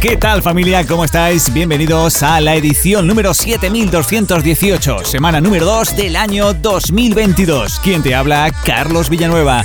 ¿Qué tal familia? ¿Cómo estáis? Bienvenidos a la edición número 7218, semana número 2 del año 2022. ¿Quién te habla? Carlos Villanueva.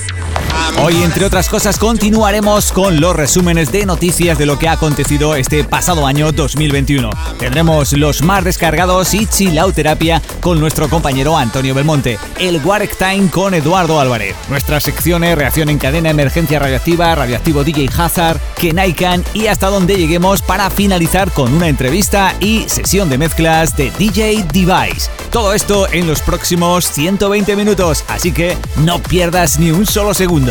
Hoy, entre otras cosas, continuaremos con los resúmenes de noticias de lo que ha acontecido este pasado año 2021. Tendremos los más descargados y chilauterapia con nuestro compañero Antonio Belmonte, el Warek Time con Eduardo Álvarez, nuestras secciones reacción en cadena, emergencia radioactiva, radioactivo DJ Hazard, Kenaikan y hasta donde lleguemos para finalizar con una entrevista y sesión de mezclas de DJ Device. Todo esto en los próximos 120 minutos, así que no pierdas ni un solo segundo.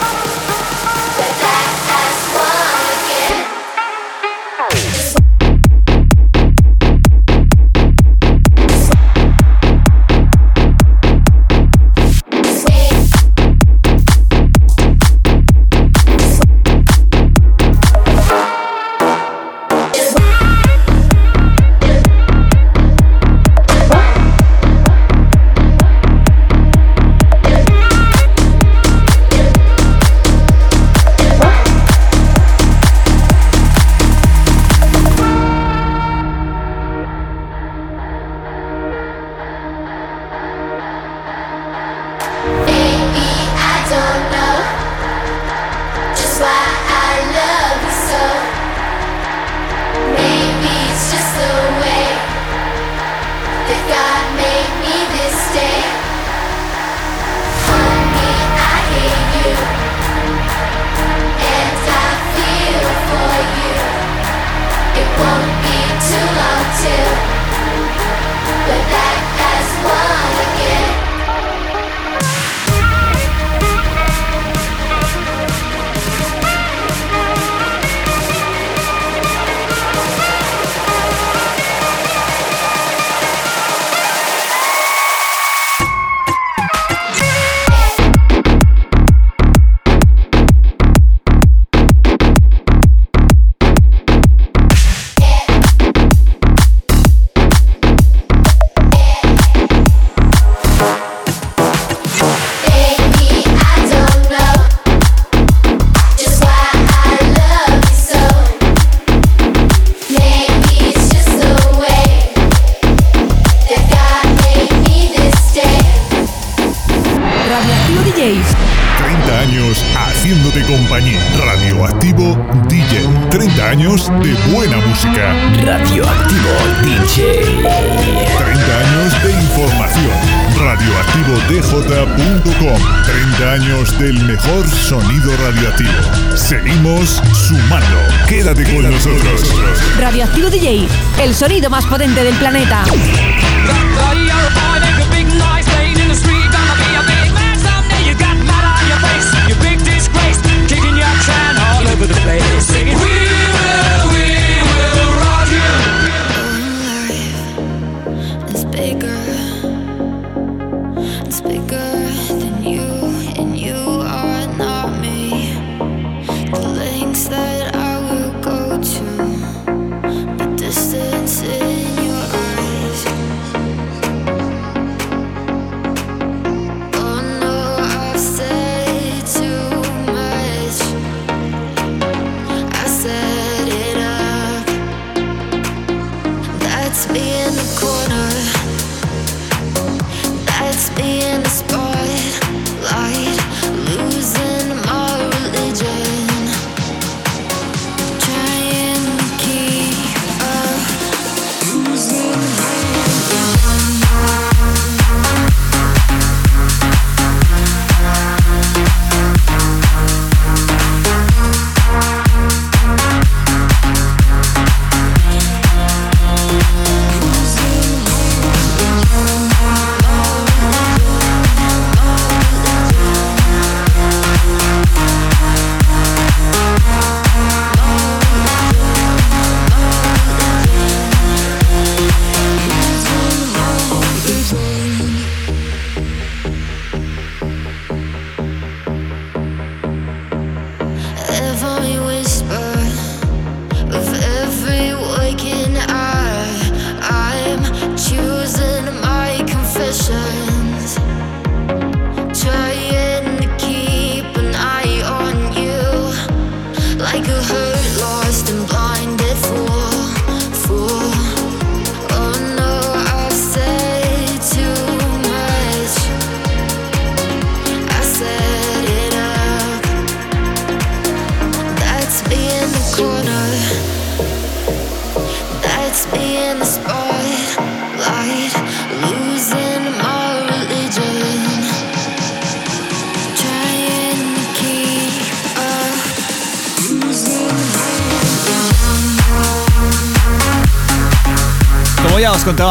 sonido más potente del planeta.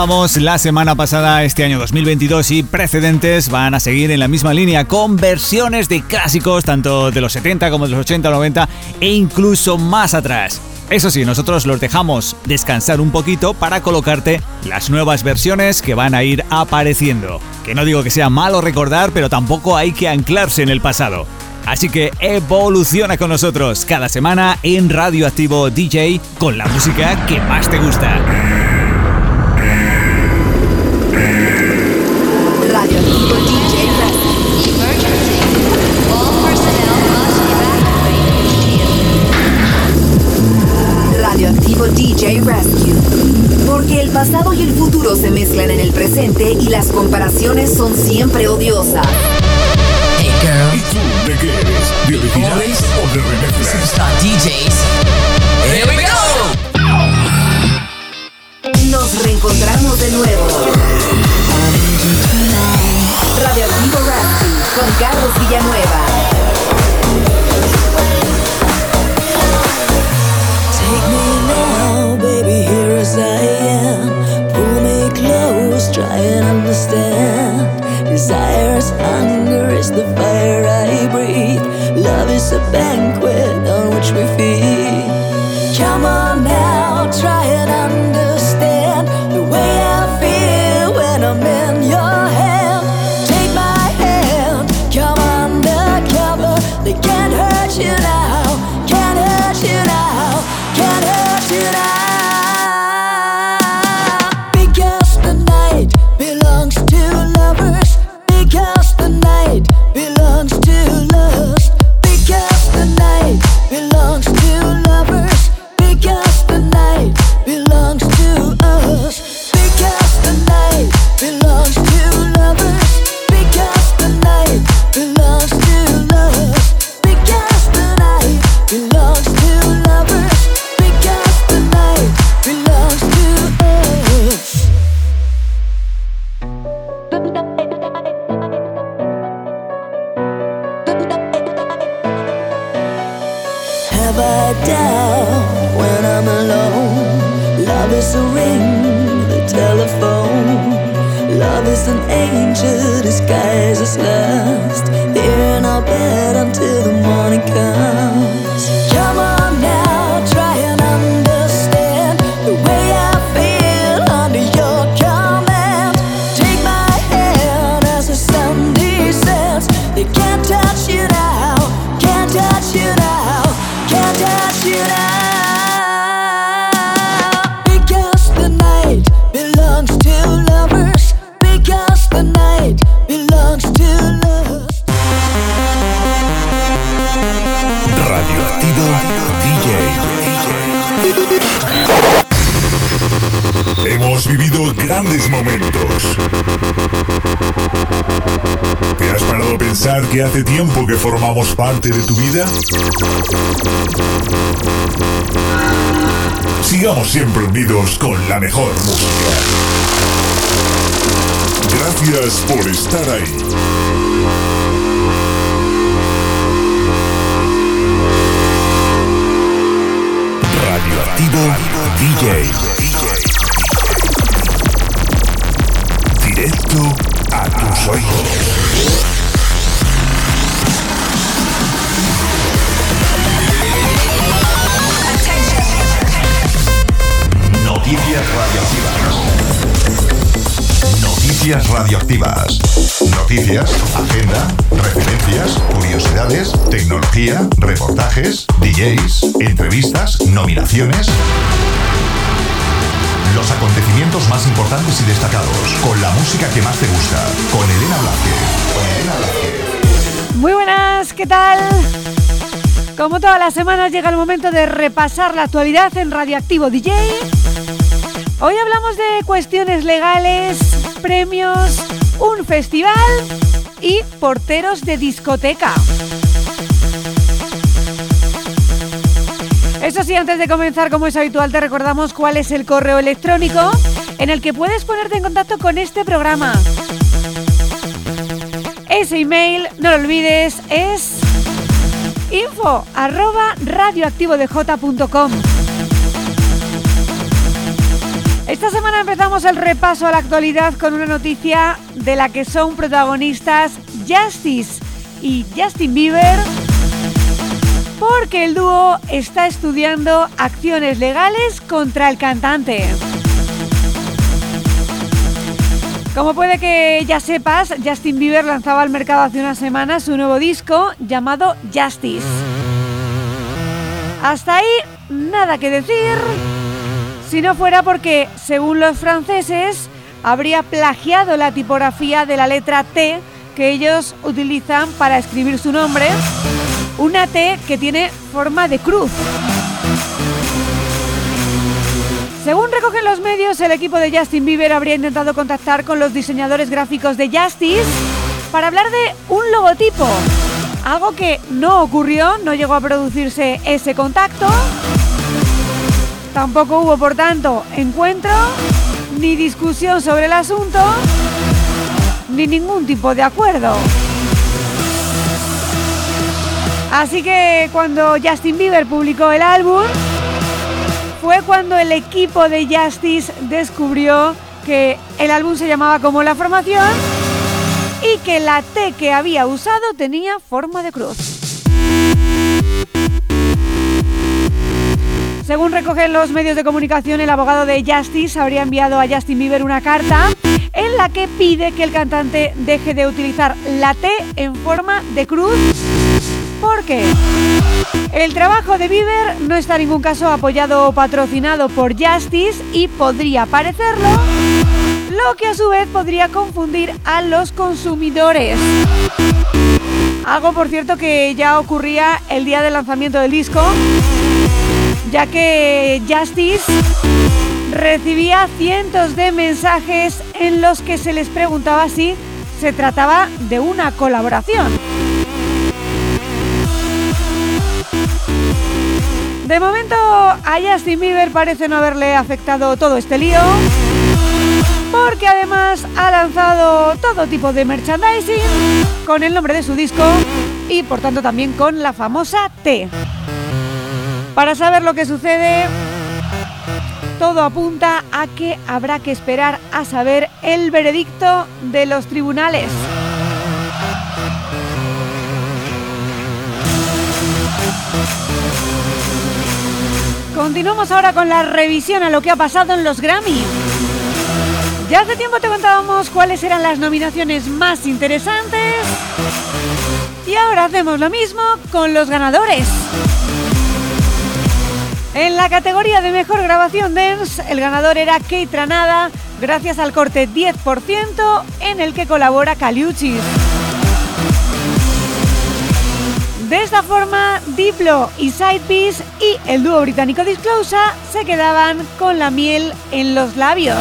la semana pasada, este año 2022 y precedentes van a seguir en la misma línea con versiones de clásicos tanto de los 70 como de los 80 o 90 e incluso más atrás. Eso sí, nosotros los dejamos descansar un poquito para colocarte las nuevas versiones que van a ir apareciendo. Que no digo que sea malo recordar, pero tampoco hay que anclarse en el pasado. Así que evoluciona con nosotros cada semana en Radioactivo DJ con la música que más te gusta. Radioactivo DJ Rescue. Porque el pasado y el futuro se mezclan en el presente y las comparaciones son siempre odiosas. Hey girl. ¿Y tú de qué eres? ¿De o de remezclas? Superstar DJs. Here we go. Nos reencontramos de nuevo. Carlos Villanueva. la mejor. Entrevistas, nominaciones. Los acontecimientos más importantes y destacados, con la música que más te gusta, con Elena Blázquez. Con Elena Blázquez. Muy buenas, ¿qué tal? Como todas las semanas llega el momento de repasar la actualidad en Radioactivo DJ. Hoy hablamos de cuestiones legales, premios, un festival y porteros de discoteca. Eso sí, antes de comenzar, como es habitual, te recordamos cuál es el correo electrónico en el que puedes ponerte en contacto con este programa. Ese email, no lo olvides, es info. Esta semana empezamos el repaso a la actualidad con una noticia de la que son protagonistas Justice y Justin Bieber, porque el dúo está estudiando acciones legales contra el cantante. Como puede que ya sepas, Justin Bieber lanzaba al mercado hace unas semanas su nuevo disco llamado Justice. Hasta ahí, nada que decir. Si no fuera porque, según los franceses, habría plagiado la tipografía de la letra T que ellos utilizan para escribir su nombre, una T que tiene forma de cruz. Según recogen los medios, el equipo de Justin Bieber habría intentado contactar con los diseñadores gráficos de Justice para hablar de un logotipo. Algo que no ocurrió, no llegó a producirse ese contacto. Tampoco hubo, por tanto, encuentro, ni discusión sobre el asunto, ni ningún tipo de acuerdo. Así que cuando Justin Bieber publicó el álbum, fue cuando el equipo de Justice descubrió que el álbum se llamaba como la formación y que la T que había usado tenía forma de cruz. Según recogen los medios de comunicación, el abogado de Justice habría enviado a Justin Bieber una carta en la que pide que el cantante deje de utilizar la T en forma de cruz porque el trabajo de Bieber no está en ningún caso apoyado o patrocinado por Justice y podría parecerlo, lo que a su vez podría confundir a los consumidores. Algo por cierto que ya ocurría el día del lanzamiento del disco, ya que Justice recibía cientos de mensajes en los que se les preguntaba si se trataba de una colaboración. De momento a Justin Bieber parece no haberle afectado todo este lío, porque además ha lanzado todo tipo de merchandising con el nombre de su disco y por tanto también con la famosa T. Para saber lo que sucede, todo apunta a que habrá que esperar a saber el veredicto de los tribunales. Continuamos ahora con la revisión a lo que ha pasado en los Grammy. Ya hace tiempo te contábamos cuáles eran las nominaciones más interesantes. Y ahora hacemos lo mismo con los ganadores. En la categoría de mejor grabación dance, el ganador era Kate Tranada, gracias al corte 10% en el que colabora Caliuchis. De esta forma, Diplo y Sidepiece y el dúo británico Disclosure se quedaban con la miel en los labios.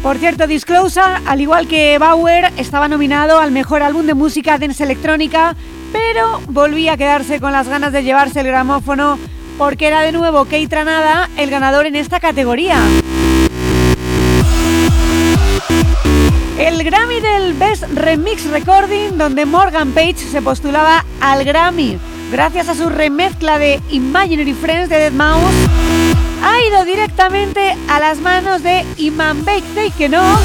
Por cierto, Disclosure, al igual que Bauer, estaba nominado al mejor álbum de música dance electrónica, pero volvía a quedarse con las ganas de llevarse el gramófono porque era de nuevo Kate Tranada el ganador en esta categoría. El Grammy del Best Remix Recording, donde Morgan Page se postulaba al Grammy gracias a su remezcla de Imaginary Friends de Dead Mouse, ha ido directamente a las manos de Imanbek Teikenov,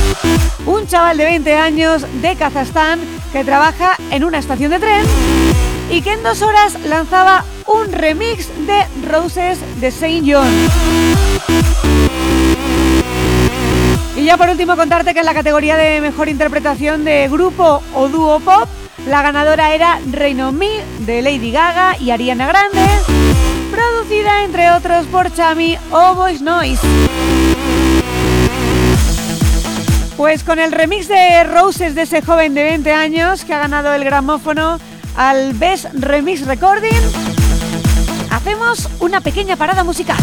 un chaval de 20 años de Kazajstán que trabaja en una estación de tren y que en dos horas lanzaba un remix de Roses de Saint John. Y ya por último contarte que en la categoría de mejor interpretación de grupo o dúo pop, la ganadora era Rain on Me de Lady Gaga y Ariana Grande, producida entre otros por Chami o Voice Noise. Pues con el remix de Roses de ese joven de 20 años que ha ganado el gramófono al Best Remix Recording, hacemos una pequeña parada musical.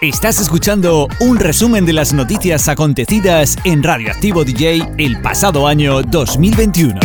Estás escuchando un resumen de las noticias acontecidas en Radioactivo DJ el pasado año 2021.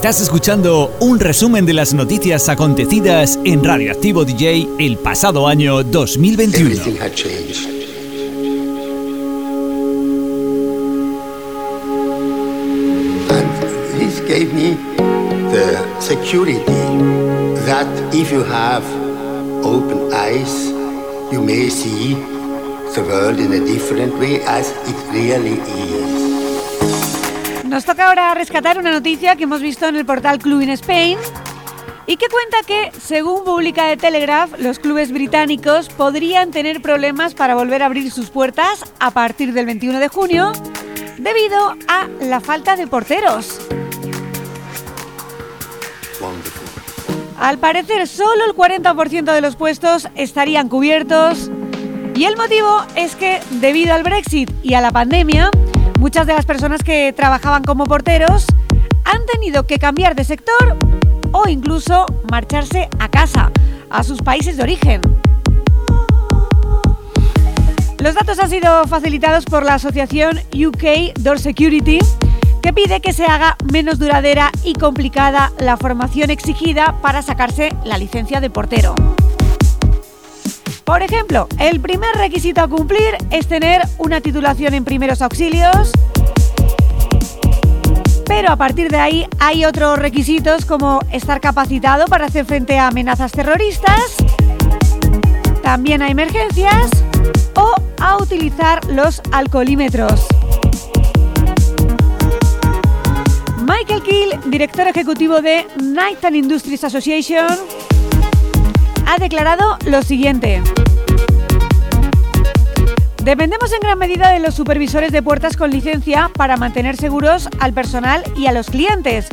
Estás escuchando un resumen de las noticias acontecidas en Radioactivo DJ el pasado año 2021. this gave me the security that if you have open eyes, you may see the world in a different way as it really is. Nos toca ahora rescatar una noticia que hemos visto en el portal Club in Spain y que cuenta que, según publica The Telegraph, los clubes británicos podrían tener problemas para volver a abrir sus puertas a partir del 21 de junio debido a la falta de porteros. Al parecer, solo el 40% de los puestos estarían cubiertos y el motivo es que, debido al Brexit y a la pandemia, Muchas de las personas que trabajaban como porteros han tenido que cambiar de sector o incluso marcharse a casa, a sus países de origen. Los datos han sido facilitados por la asociación UK Door Security, que pide que se haga menos duradera y complicada la formación exigida para sacarse la licencia de portero. Por ejemplo, el primer requisito a cumplir es tener una titulación en primeros auxilios, Pero a partir de ahí hay otros requisitos como estar capacitado para hacer frente a amenazas terroristas, también a emergencias o a utilizar los alcoholímetros. Michael Kill, director ejecutivo de Night and Industries Association, ha declarado lo siguiente. Dependemos en gran medida de los supervisores de puertas con licencia para mantener seguros al personal y a los clientes,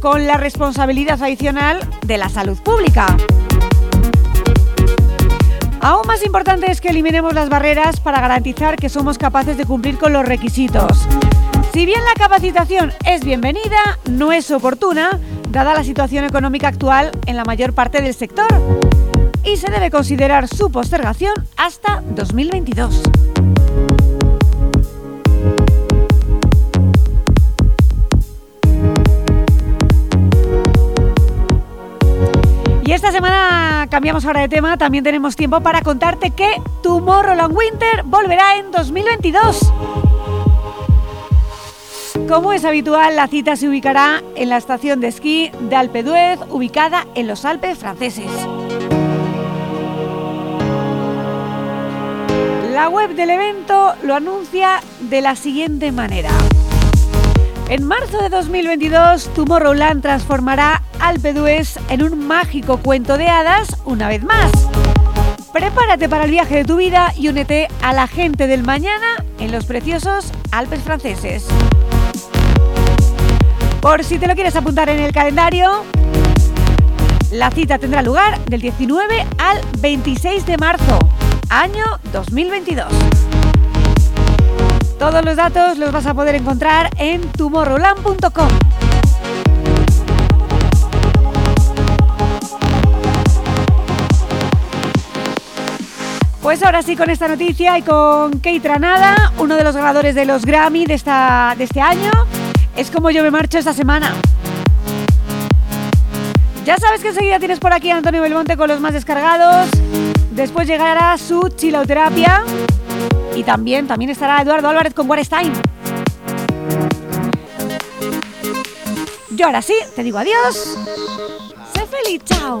con la responsabilidad adicional de la salud pública. Aún más importante es que eliminemos las barreras para garantizar que somos capaces de cumplir con los requisitos. Si bien la capacitación es bienvenida, no es oportuna, dada la situación económica actual en la mayor parte del sector, y se debe considerar su postergación hasta 2022. Y esta semana cambiamos ahora de tema, también tenemos tiempo para contarte que Tomorrowland Winter volverá en 2022. Como es habitual, la cita se ubicará en la estación de esquí de Alpe d'Huez, ubicada en los Alpes franceses. La web del evento lo anuncia de la siguiente manera. En marzo de 2022, Tomorrowland transformará Alpe en un mágico cuento de hadas una vez más. Prepárate para el viaje de tu vida y únete a la gente del mañana en los preciosos Alpes franceses. Por si te lo quieres apuntar en el calendario, la cita tendrá lugar del 19 al 26 de marzo, año 2022. Todos los datos los vas a poder encontrar en tumorroland.com. Pues ahora sí, con esta noticia y con Kate Tranada, uno de los ganadores de los Grammy de, esta, de este año, es como yo me marcho esta semana. Ya sabes que enseguida tienes por aquí a Antonio Belmonte con los más descargados. Después llegará su chilauterapia. Y también, también estará Eduardo Álvarez con What Time. Yo ahora sí, te digo adiós. Sé feliz, chao.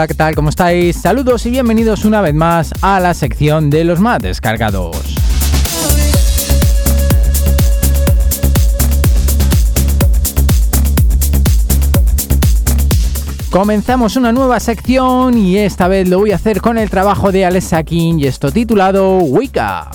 Hola, ¿qué tal? ¿Cómo estáis? Saludos y bienvenidos una vez más a la sección de los más descargados. Comenzamos una nueva sección y esta vez lo voy a hacer con el trabajo de Alexa King y esto titulado Wicca.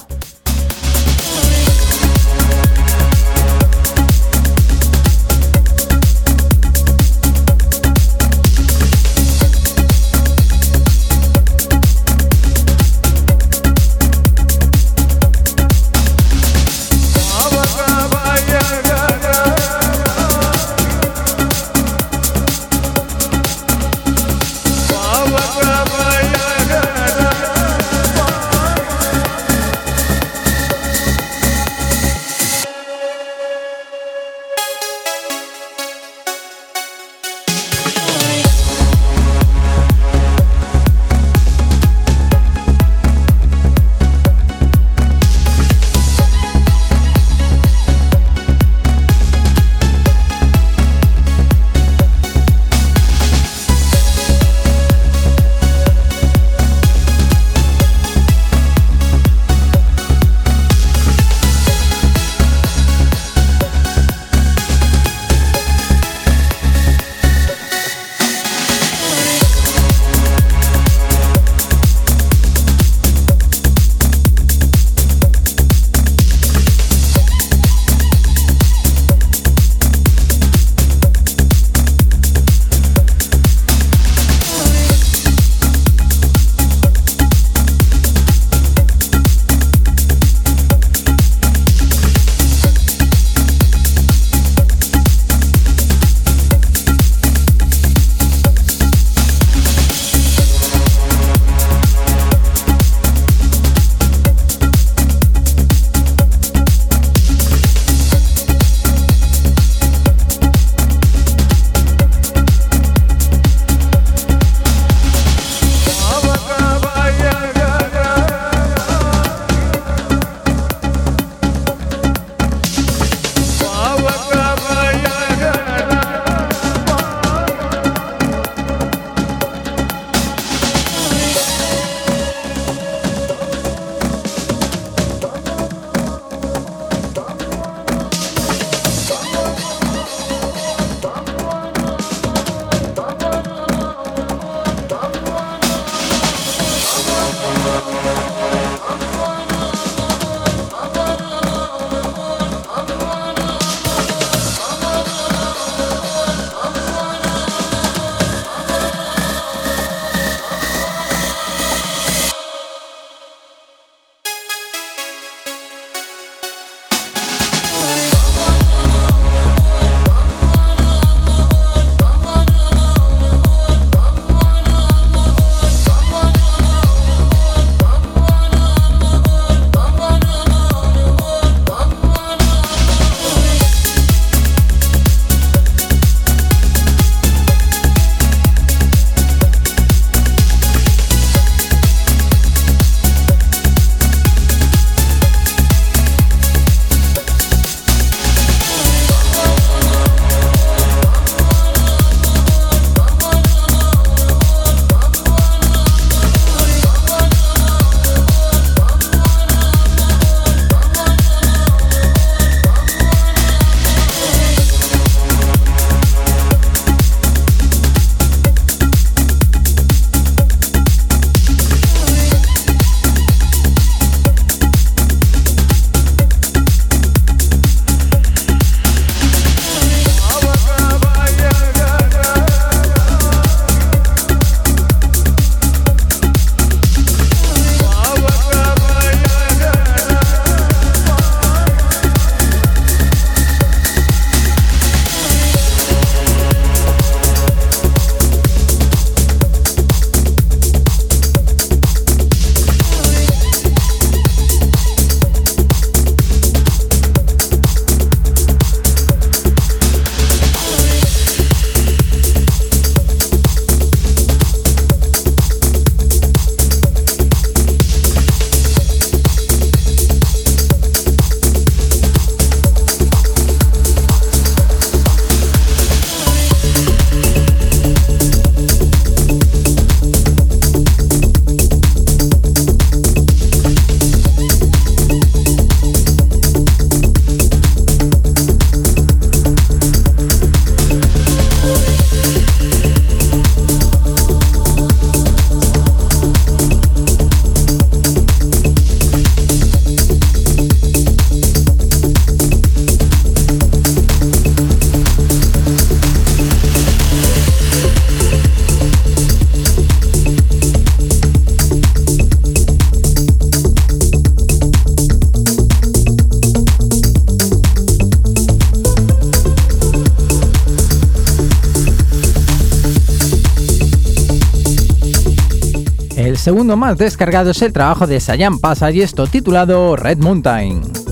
Más descargado es el trabajo de Sayan Pasa y esto titulado Red Mountain.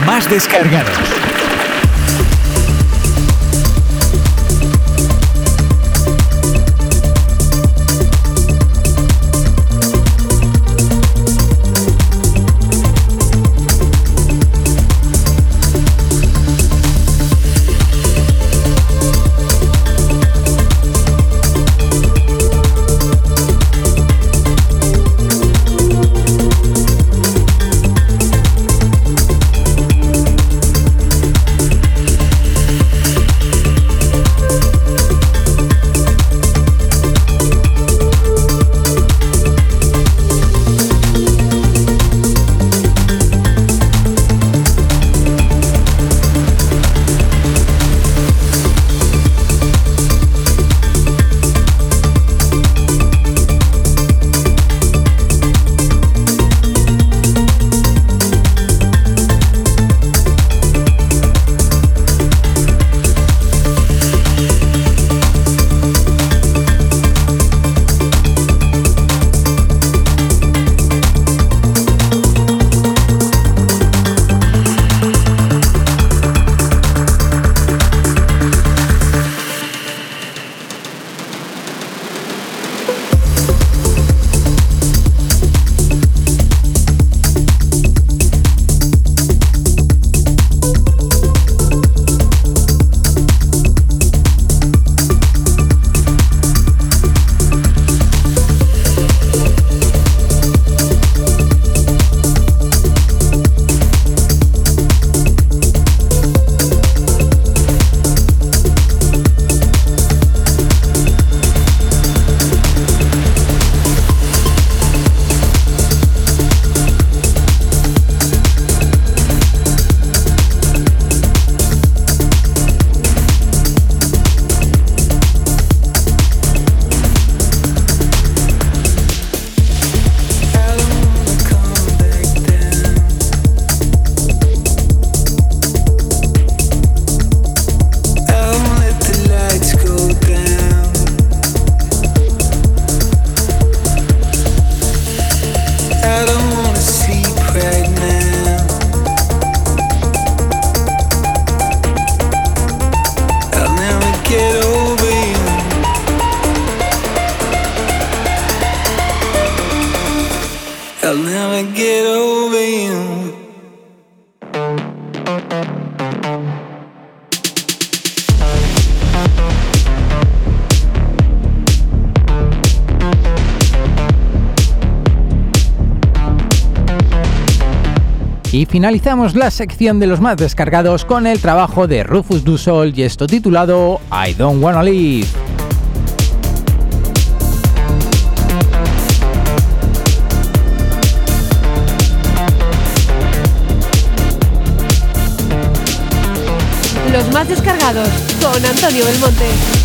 Más descargados. Finalizamos la sección de los más descargados con el trabajo de Rufus Du Sol y esto titulado I Don't Wanna Leave. Los más descargados con Antonio Belmonte.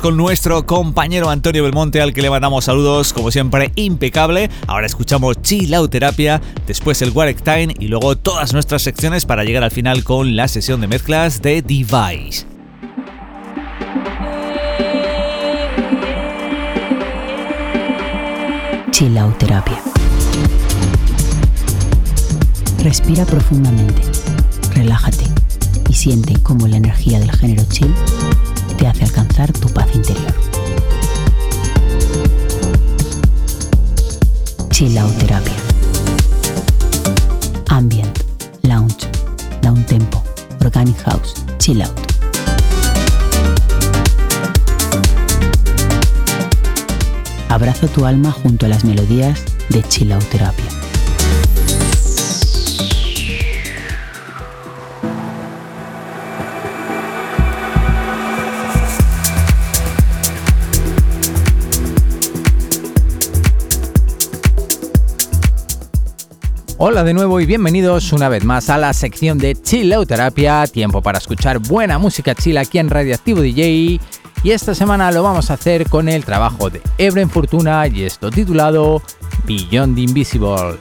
Con nuestro compañero Antonio Belmonte, al que le mandamos saludos, como siempre, impecable. Ahora escuchamos Chill Out Terapia, después el Warek Time y luego todas nuestras secciones para llegar al final con la sesión de mezclas de Device. Chill Out Terapia. Respira profundamente, relájate y siente cómo la energía del género chill te hace alcanzar tu paz interior. Chill Out Terapia. Ambient, lounge, down tempo, organic house, chill out. Abrazo tu alma junto a las melodías de Chill Hola de nuevo y bienvenidos una vez más a la sección de Chill Out Terapia, tiempo para escuchar buena música chill aquí en Radioactivo DJ. Y esta semana lo vamos a hacer con el trabajo de Ebren Fortuna y esto titulado Beyond Invisible.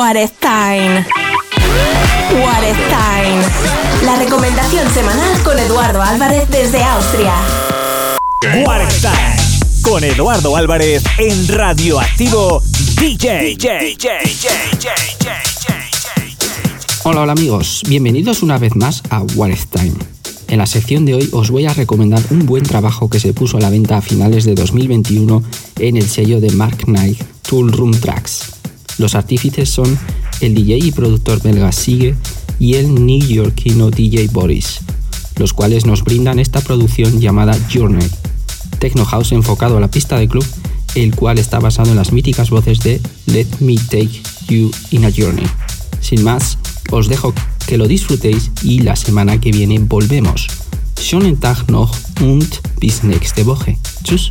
What is time? What is time? La recomendación semanal con Eduardo Álvarez desde Austria. What is time? Con Eduardo Álvarez en Radioactivo DJ. DJ, Hola, hola amigos, bienvenidos una vez más a What is Time. En la sección de hoy os voy a recomendar un buen trabajo que se puso a la venta a finales de 2021 en el sello de Mark Knight Tool Room Tracks. Los artífices son el DJ y productor belga Sigue y el neoyorquino DJ Boris, los cuales nos brindan esta producción llamada Journey, techno house enfocado a la pista de club, el cual está basado en las míticas voces de Let Me Take You in a Journey. Sin más, os dejo que lo disfrutéis y la semana que viene volvemos. Schönen Tag noch und bis nächste Woche. Tschüss.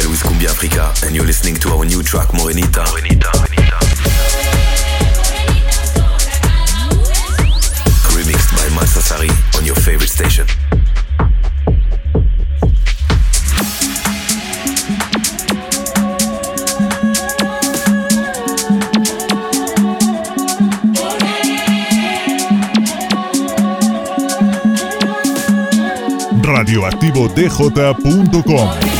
Daniel with Kumbi Africa, and you're listening to our new track Morenita. Morenita. Remixed by Malsasari on your favorite station. radioactivodj.com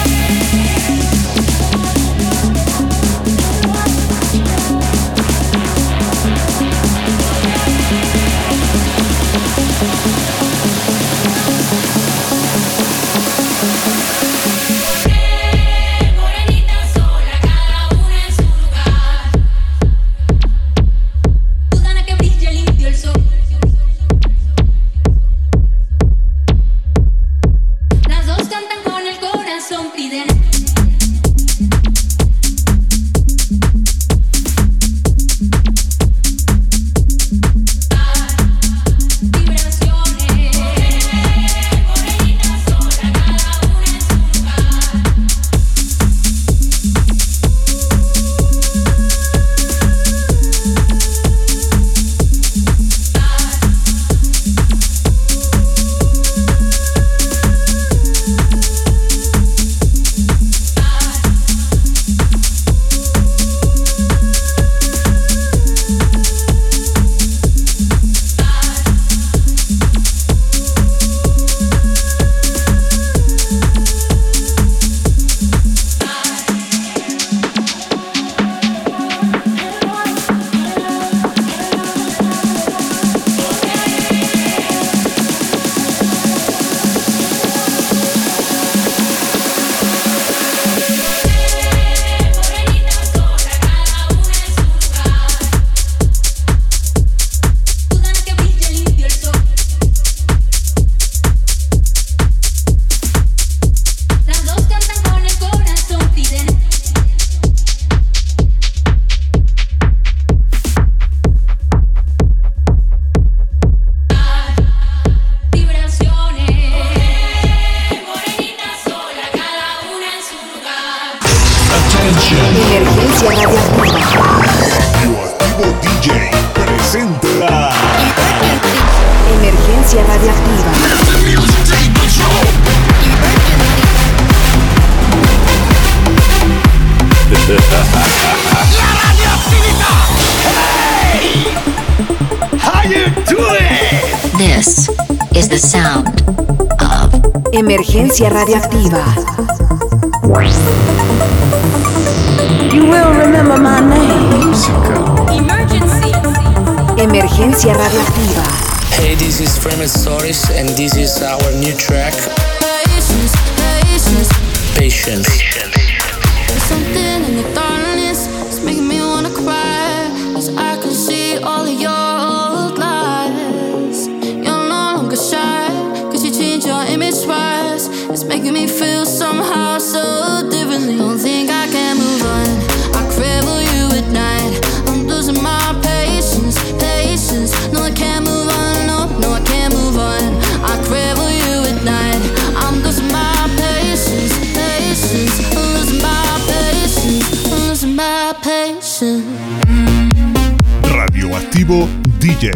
Radioactivo DJ,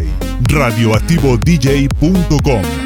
radioactivodj.com.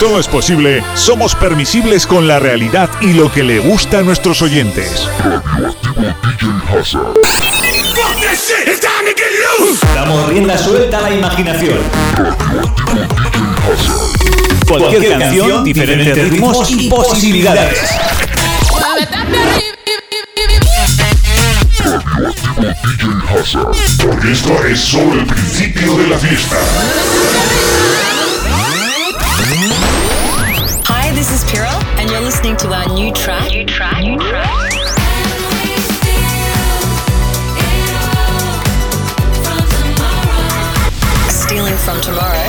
todo es posible, somos permisibles con la realidad y lo que le gusta a nuestros oyentes. Damos rienda suelta a la imaginación. Cualquier canción, diferentes ritmos y posibilidades. Porque esto es solo el principio de la fiesta. this is Pyrrha, and you're listening to our new track. New track. New track. Stealing from tomorrow.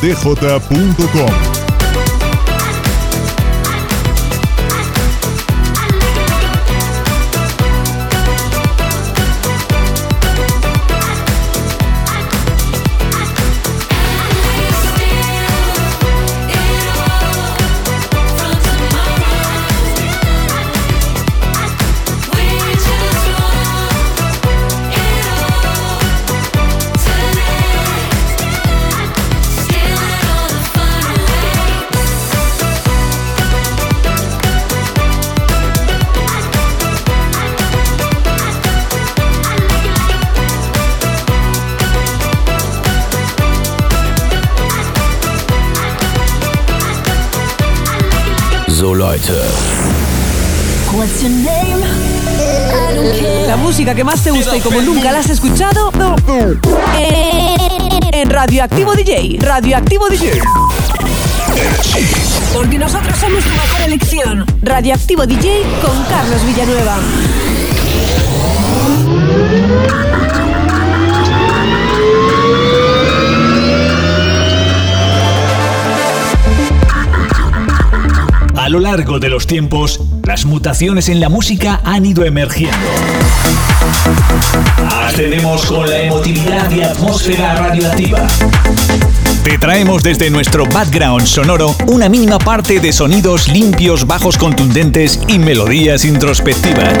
dj.com. música que más te gusta y como nunca la has escuchado en Radioactivo DJ. Radioactivo DJ. Porque nosotros somos tu mejor elección. Radioactivo DJ con Carlos Villanueva. A lo largo de los tiempos, las mutaciones en la música han ido emergiendo. Ascendemos con la emotividad y atmósfera radioactiva. Te traemos desde nuestro background sonoro una mínima parte de sonidos limpios, bajos contundentes y melodías introspectivas.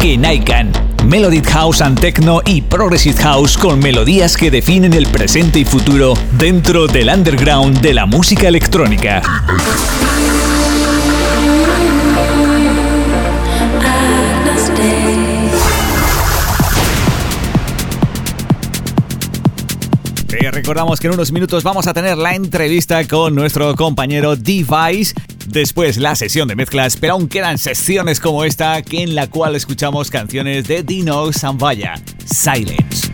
Kenaikan, Melodic House and Techno y Progressive House con melodías que definen el presente y futuro dentro del underground de la música electrónica. Recordamos que en unos minutos vamos a tener la entrevista con nuestro compañero Device. Después la sesión de mezclas, pero aún quedan secciones como esta, que en la cual escuchamos canciones de Dino Zambaya, Silence.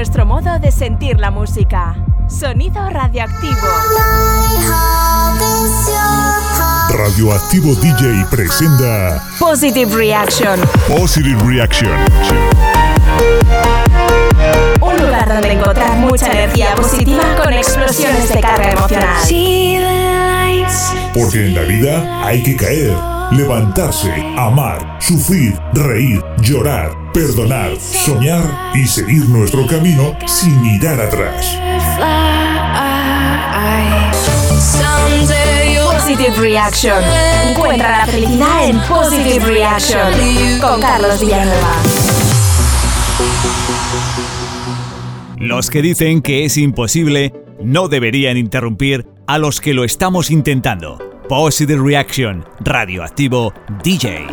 Nuestro modo de sentir la música. Sonido radioactivo. Radioactivo DJ presenta Positive Reaction. Positive Reaction. Un lugar donde encontrar mucha energía positiva con explosiones de carga emocional. Porque en la vida hay que caer, levantarse, amar, sufrir, reír, llorar, perdonar, soñar y seguir nuestro camino sin mirar atrás. Positive Reaction. Encuentra la felicidad en Positive Reaction. Con Carlos Villanueva. Los que dicen que es imposible no deberían interrumpir a los que lo estamos intentando. Positive Reaction, radioactivo DJ.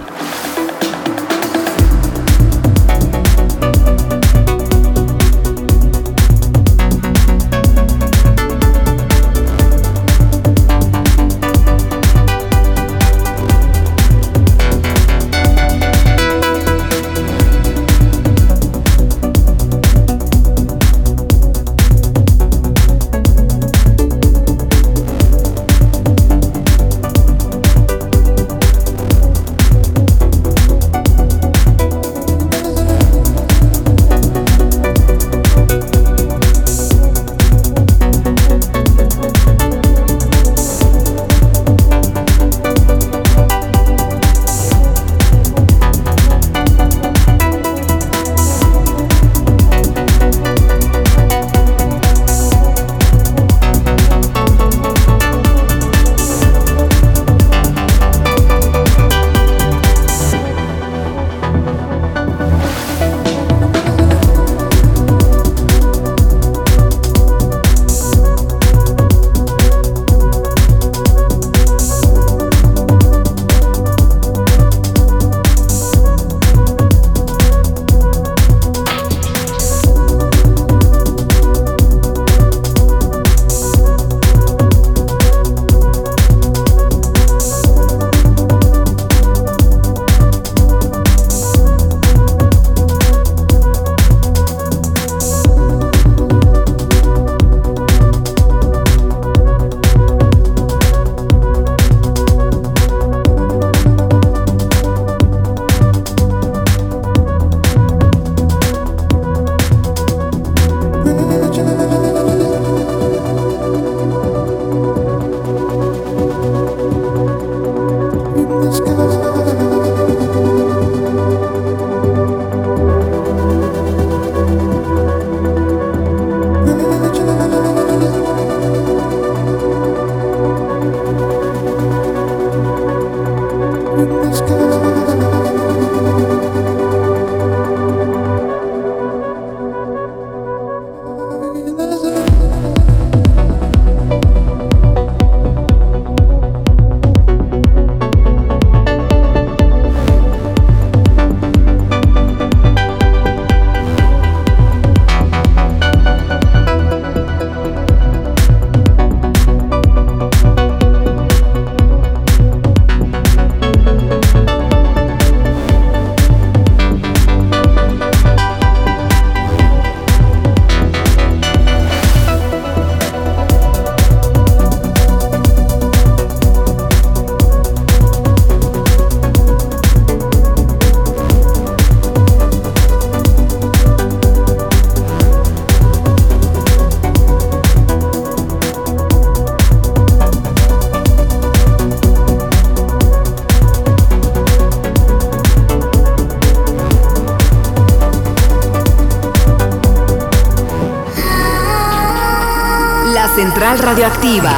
Radioactiva.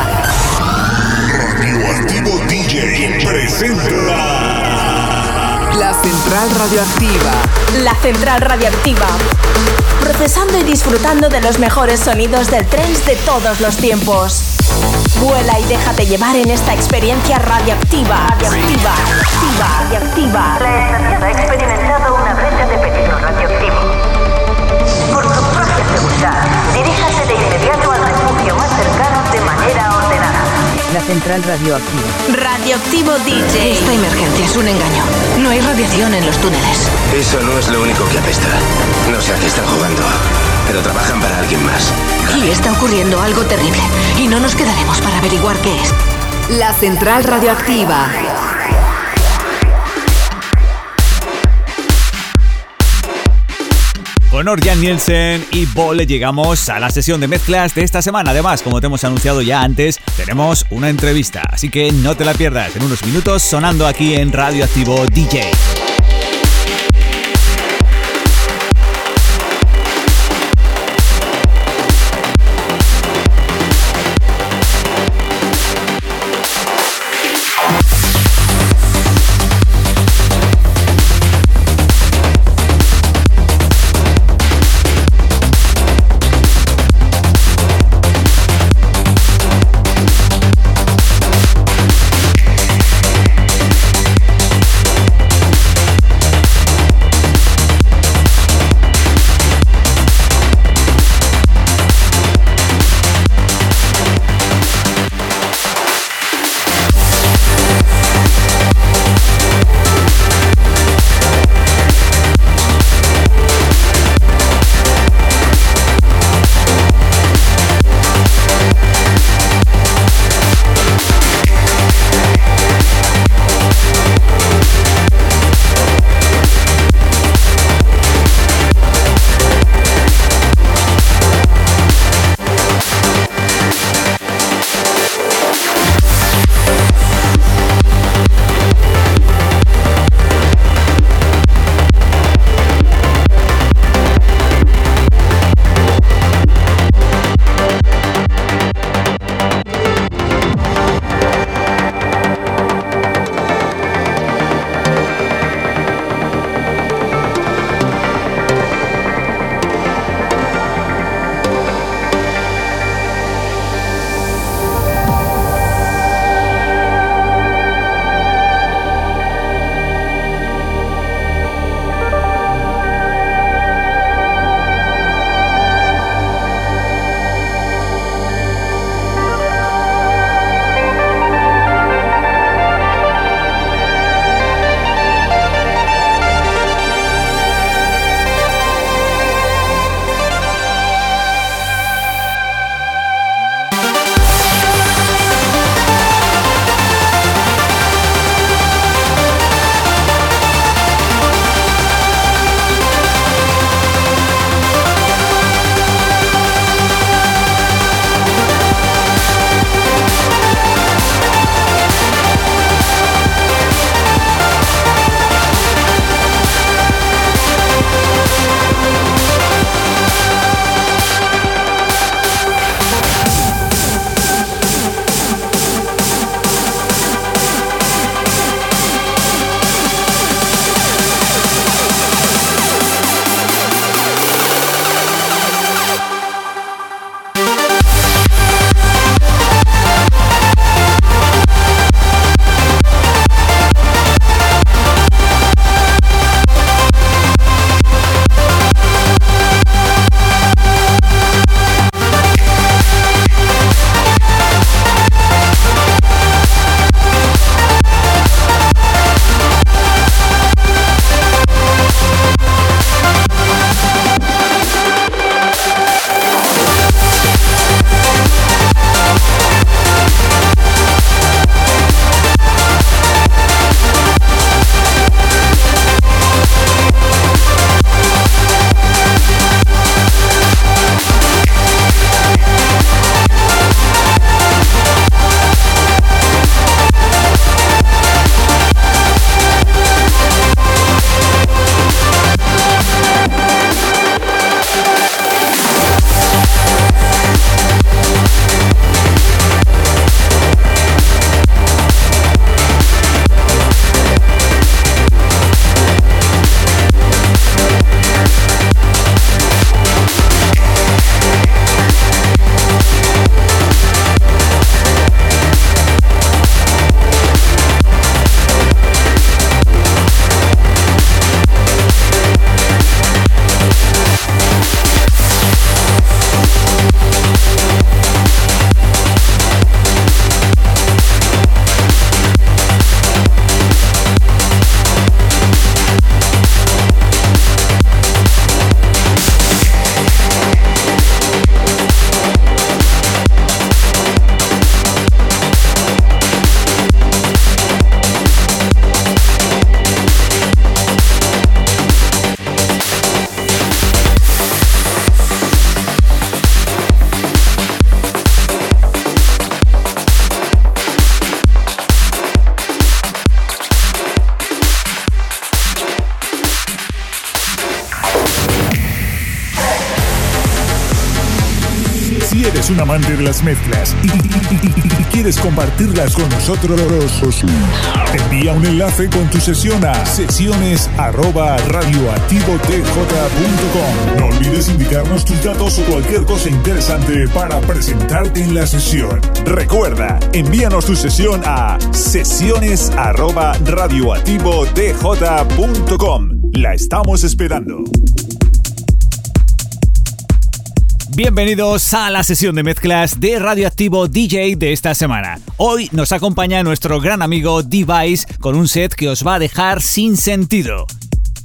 Radioactivo DJ presenta. La Central Radioactiva. La Central Radioactiva. Procesando y disfrutando de los mejores sonidos del trance de todos los tiempos. Vuela y déjate llevar en esta experiencia radioactiva. Radioactiva. Radioactiva. Radioactiva. La estación ha experimentado una brecha de peligro radioactivo. Por su propia seguridad, diríjase de inmediato al refugio más cercano ordenada. La central radioactiva. Radioactivo DJ. Esta emergencia es un engaño. No hay radiación en los túneles. Eso no es lo único que apesta. No sé a qué están jugando. pero trabajan para alguien más. Y está ocurriendo algo terrible. Y no nos quedaremos para averiguar qué es. La Central Radioactiva. Con Orjan Nielsen y Bole llegamos a la sesión de mezclas de esta semana. Además, como te hemos anunciado ya antes, tenemos una entrevista, así que no te la pierdas en unos minutos sonando aquí en Radioactivo DJ. Las mezclas y, quieres compartirlas con nosotros, envía un enlace con tu sesión a sesiones No olvides indicarnos tus datos o cualquier cosa interesante para presentarte en la sesión. Recuerda, envíanos tu sesión a sesiones La estamos esperando. Bienvenidos a la sesión de mezclas de Radioactivo DJ de esta semana. Hoy nos acompaña nuestro gran amigo Device con un set que os va a dejar sin sentido.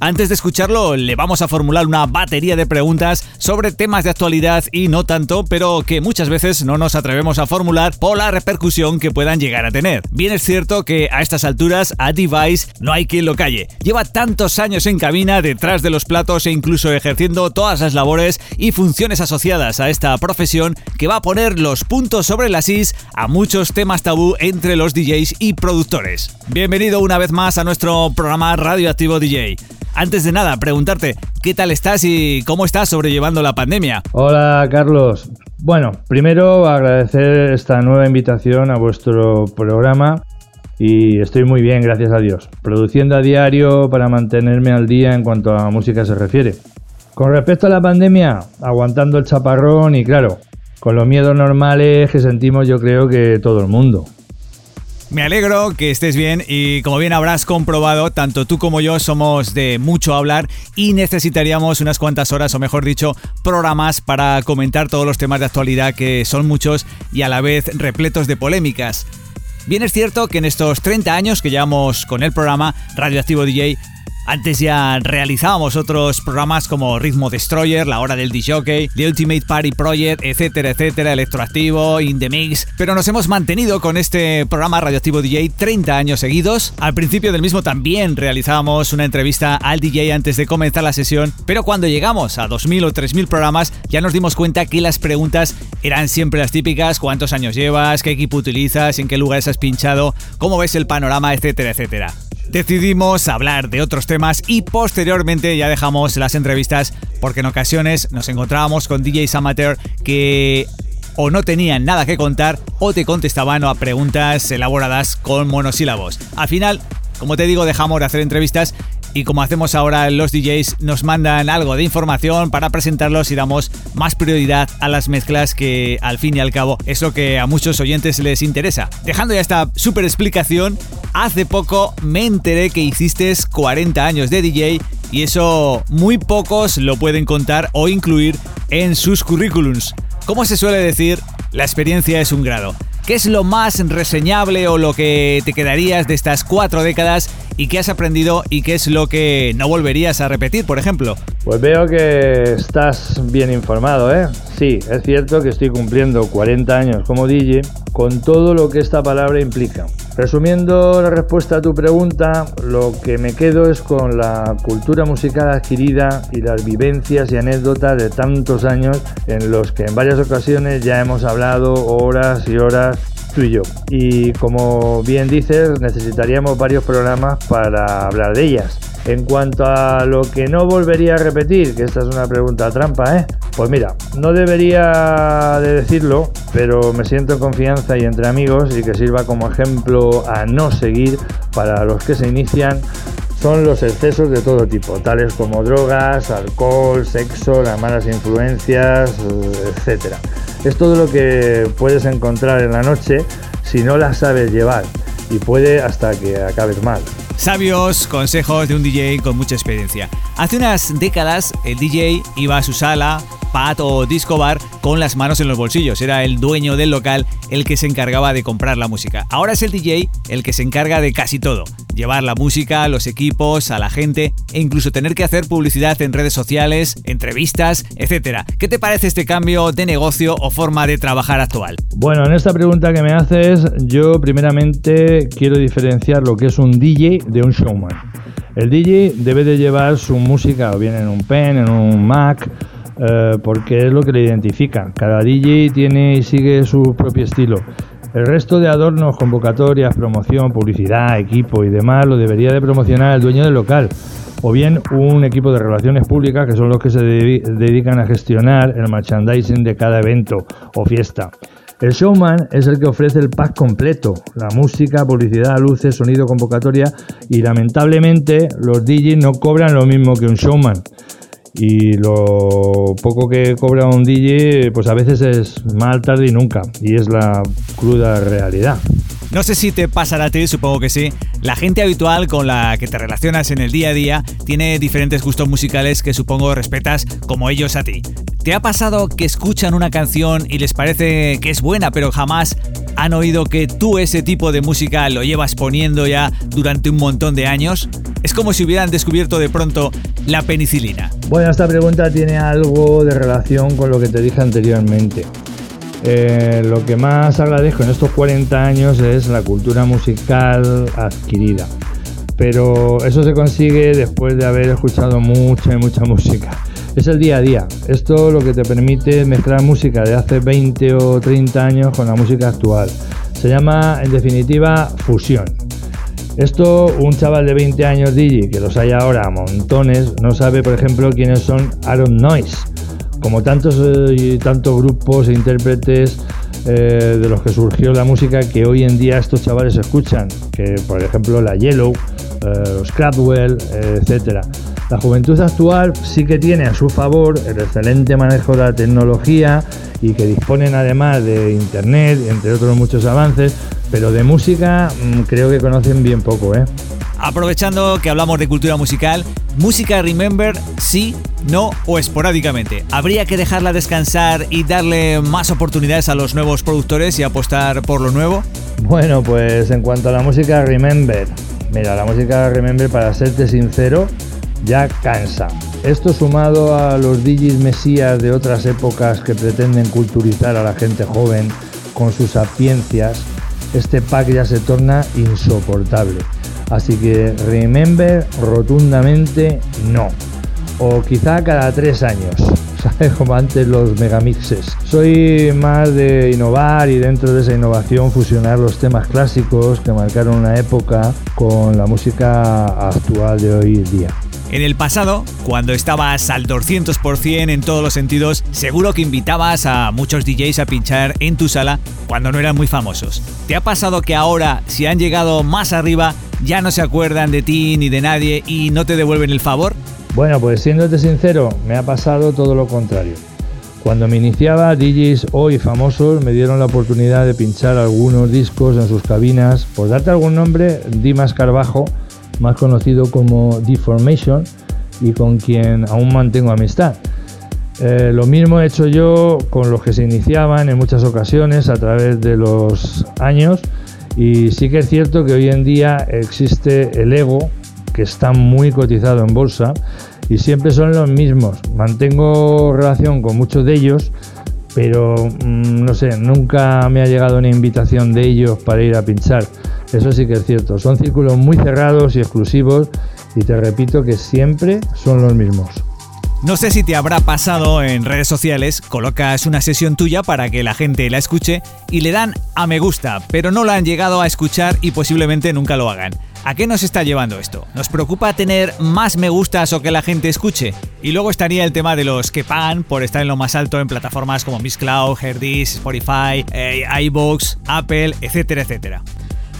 Antes de escucharlo, le vamos a formular una batería de preguntas sobre temas de actualidad y no tanto, pero que muchas veces no nos atrevemos a formular por la repercusión que puedan llegar a tener. Bien es cierto que a estas alturas a Device no hay quien lo calle. Lleva tantos años en cabina, detrás de los platos e incluso ejerciendo todas las labores y funciones asociadas a esta profesión que va a poner los puntos sobre las is a muchos temas tabú entre los DJs y productores. Bienvenido una vez más a nuestro programa Radioactivo DJ. Antes de nada, preguntarte, ¿qué tal estás y cómo estás sobrellevando la pandemia? Hola, Carlos. Bueno, primero agradecer esta nueva invitación a vuestro programa y estoy muy bien, gracias a Dios, produciendo a diario para mantenerme al día en cuanto a música se refiere. Con respecto a la pandemia, aguantando el chaparrón y claro, con los miedos normales que sentimos yo creo que todo el mundo. Me alegro que estés bien y como bien habrás comprobado, tanto tú como yo somos de mucho hablar y necesitaríamos unas cuantas horas o mejor dicho, programas para comentar todos los temas de actualidad que son muchos y a la vez repletos de polémicas. Bien es cierto que en estos 30 años que llevamos con el programa Radioactivo DJ antes ya realizábamos otros programas como Ritmo Destroyer, La Hora del DJ, The Ultimate Party Project, etcétera, etcétera, Electroactivo, In The Mix, pero nos hemos mantenido con este programa Radioactivo DJ 30 años seguidos. Al principio del mismo también realizábamos una entrevista al DJ antes de comenzar la sesión, pero cuando llegamos a 2000 o 3000 programas ya nos dimos cuenta que las preguntas eran siempre las típicas, cuántos años llevas, qué equipo utilizas, en qué lugares has pinchado, cómo ves el panorama, etcétera, etcétera decidimos hablar de otros temas y posteriormente ya dejamos las entrevistas porque en ocasiones nos encontrábamos con DJs amateur que o no tenían nada que contar o te contestaban a preguntas elaboradas con monosílabos. Al final, como te digo, dejamos de hacer entrevistas y como hacemos ahora los DJs, nos mandan algo de información para presentarlos y damos más prioridad a las mezclas que al fin y al cabo es lo que a muchos oyentes les interesa. Dejando ya esta súper explicación, hace poco me enteré que hiciste 40 años de DJ y eso muy pocos lo pueden contar o incluir en sus currículums. Como se suele decir, la experiencia es un grado. ¿Qué es lo más reseñable o lo que te quedarías de estas cuatro décadas y qué has aprendido y qué es lo que no volverías a repetir, por ejemplo? Pues veo que estás bien informado, ¿eh? Sí, es cierto que estoy cumpliendo 40 años como DJ con todo lo que esta palabra implica. Resumiendo la respuesta a tu pregunta, lo que me quedo es con la cultura musical adquirida y las vivencias y anécdotas de tantos años en los que en varias ocasiones ya hemos hablado horas y horas tú y yo. Y como bien dices, necesitaríamos varios programas para hablar de ellas. En cuanto a lo que no volvería a repetir, que esta es una pregunta trampa, ¿eh? Pues mira, no debería de decirlo, pero me siento en confianza y entre amigos y que sirva como ejemplo a no seguir para los que se inician son los excesos de todo tipo, tales como drogas, alcohol, sexo, las malas influencias, etc. Es todo lo que puedes encontrar en la noche si no las sabes llevar y puede hasta que acabes mal. Sabios consejos de un DJ con mucha experiencia. Hace unas décadas el DJ iba a su sala, pad o disco bar con las manos en los bolsillos. Era el dueño del local el que se encargaba de comprar la música. Ahora es el DJ el que se encarga de casi todo. Llevar la música, los equipos, a la gente e incluso tener que hacer publicidad en redes sociales, entrevistas, etc. ¿Qué te parece este cambio de negocio o forma de trabajar actual? Bueno, en esta pregunta que me haces, yo primeramente quiero diferenciar lo que es un DJ de un showman. El DJ debe de llevar su música o bien en un pen, en un Mac, eh, porque es lo que le identifica. Cada DJ tiene y sigue su propio estilo. El resto de adornos, convocatorias, promoción, publicidad, equipo y demás lo debería de promocionar el dueño del local. o bien un equipo de relaciones públicas que son los que se dedican a gestionar el merchandising de cada evento o fiesta. El showman es el que ofrece el pack completo, la música, publicidad, luces, sonido, convocatoria y lamentablemente los DJs no cobran lo mismo que un showman. Y lo poco que cobra un DJ pues a veces es mal tarde y nunca y es la cruda realidad. No sé si te pasará a ti, supongo que sí. La gente habitual con la que te relacionas en el día a día tiene diferentes gustos musicales que supongo respetas como ellos a ti. ¿Te ha pasado que escuchan una canción y les parece que es buena, pero jamás han oído que tú ese tipo de música lo llevas poniendo ya durante un montón de años? Es como si hubieran descubierto de pronto la penicilina. Bueno, esta pregunta tiene algo de relación con lo que te dije anteriormente. Eh, lo que más agradezco en estos 40 años es la cultura musical adquirida. Pero eso se consigue después de haber escuchado mucha y mucha música es el día a día. Esto lo que te permite mezclar música de hace 20 o 30 años con la música actual. Se llama, en definitiva, fusión. Esto un chaval de 20 años DJ, que los hay ahora montones, no sabe, por ejemplo, quiénes son Aaron Noise, como tantos eh, tantos grupos e intérpretes eh, de los que surgió la música que hoy en día estos chavales escuchan, que por ejemplo la Yellow, eh, los Crabwell, etcétera. La juventud actual sí que tiene a su favor el excelente manejo de la tecnología y que disponen además de internet, entre otros muchos avances, pero de música mm, creo que conocen bien poco, ¿eh? Aprovechando que hablamos de cultura musical, música Remember, sí, no o esporádicamente. ¿Habría que dejarla descansar y darle más oportunidades a los nuevos productores y apostar por lo nuevo? Bueno, pues en cuanto a la música Remember, mira, la música Remember, para serte sincero, ya cansa. Esto sumado a los DJs mesías de otras épocas que pretenden culturizar a la gente joven con sus sapiencias, este pack ya se torna insoportable. Así que remember rotundamente no. O quizá cada tres años, ¿sabes? Como antes los megamixes. Soy más de innovar y dentro de esa innovación fusionar los temas clásicos que marcaron una época con la música actual de hoy día. En el pasado, cuando estabas al 200% en todos los sentidos, seguro que invitabas a muchos DJs a pinchar en tu sala cuando no eran muy famosos. ¿Te ha pasado que ahora, si han llegado más arriba, ya no se acuerdan de ti ni de nadie y no te devuelven el favor? Bueno, pues siéndote sincero, me ha pasado todo lo contrario. Cuando me iniciaba, DJs hoy famosos me dieron la oportunidad de pinchar algunos discos en sus cabinas. Por darte algún nombre, Dimas Carbajo, más conocido como Deformation, y con quien aún mantengo amistad. Eh, lo mismo he hecho yo con los que se iniciaban en muchas ocasiones a través de los años y sí que es cierto que hoy en día existe el ego que está muy cotizado en bolsa y siempre son los mismos. Mantengo relación con muchos de ellos, pero mm, no sé, nunca me ha llegado una invitación de ellos para ir a pinchar. Eso sí que es cierto. Son círculos muy cerrados y exclusivos y te repito que siempre son los mismos. No sé si te habrá pasado en redes sociales, colocas una sesión tuya para que la gente la escuche y le dan a me gusta, pero no la han llegado a escuchar y posiblemente nunca lo hagan. ¿A qué nos está llevando esto? ¿Nos preocupa tener más me gustas o que la gente escuche? Y luego estaría el tema de los que pagan por estar en lo más alto en plataformas como Miss Cloud, Herdis, Spotify, eh, iBox, Apple, etcétera, etcétera.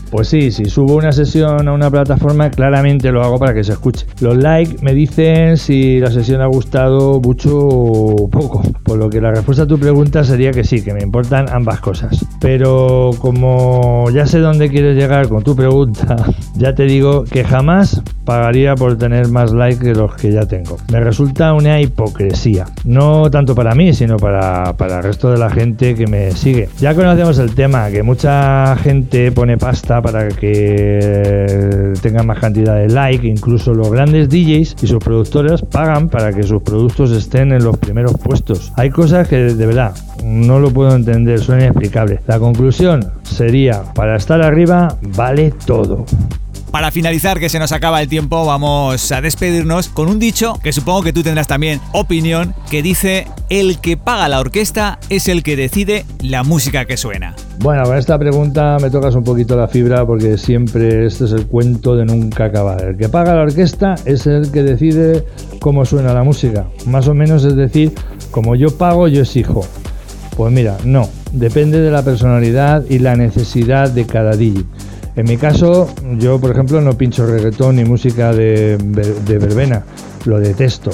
Pues sí, si subo una sesión a una plataforma, claramente lo hago para que se escuche. Los likes me dicen si la sesión ha gustado mucho o poco, por lo que la respuesta a tu pregunta sería que sí, que me importan ambas cosas. Pero como ya sé dónde quieres llegar con tu pregunta, ya te digo que jamás pagaría por tener más likes que los que ya tengo. Me resulta una hipocresía, no tanto para mí, sino para, para el resto de la gente que me sigue. Ya conocemos el tema, que mucha gente pone pasta para que tengan más cantidad de like. Incluso los grandes DJs y sus productores pagan para que sus productos estén en los primeros puestos. Hay cosas que de verdad no lo puedo entender, son inexplicables. La conclusión sería, para estar arriba vale todo. Para finalizar que se nos acaba el tiempo, vamos a despedirnos con un dicho que supongo que tú tendrás también opinión, que dice el que paga la orquesta es el que decide la música que suena. Bueno, con esta pregunta me tocas un poquito la fibra porque siempre este es el cuento de nunca acabar. El que paga la orquesta es el que decide cómo suena la música. Más o menos es decir, como yo pago, yo exijo. Pues mira, no, depende de la personalidad y la necesidad de cada DJ. En mi caso, yo por ejemplo no pincho reggaetón ni música de, verbena, lo detesto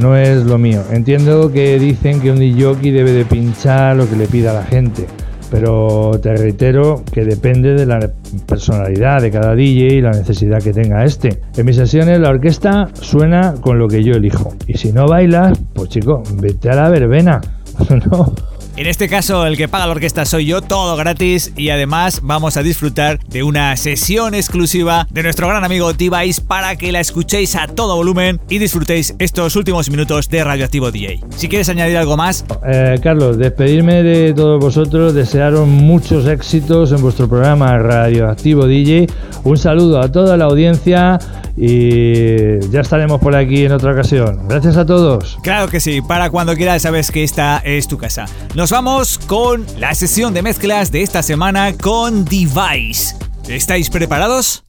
no es lo mío. Entiendo que dicen que un DJ debe de pinchar lo que le pida la gente, pero te reitero que depende de la personalidad de cada DJ y la necesidad que tenga este. En mis sesiones la orquesta suena con lo que yo elijo. Y si no bailas, pues chico, vete a la verbena. ¿no? En este caso, el que paga la orquesta soy yo, todo gratis y además vamos a disfrutar de una sesión exclusiva de nuestro gran amigo T-Vice para que la escuchéis a todo volumen y disfrutéis estos últimos minutos de Radioactivo DJ. Si quieres añadir algo más. Eh, Carlos, despedirme de todos vosotros, desearos muchos éxitos en vuestro programa Radioactivo DJ. Un saludo a toda la audiencia y ya estaremos por aquí en otra ocasión. Gracias a todos. Claro que sí, para cuando quieras sabes que esta es tu casa. Nos vamos con la sesión de mezclas de esta semana con Device. ¿Estáis preparados?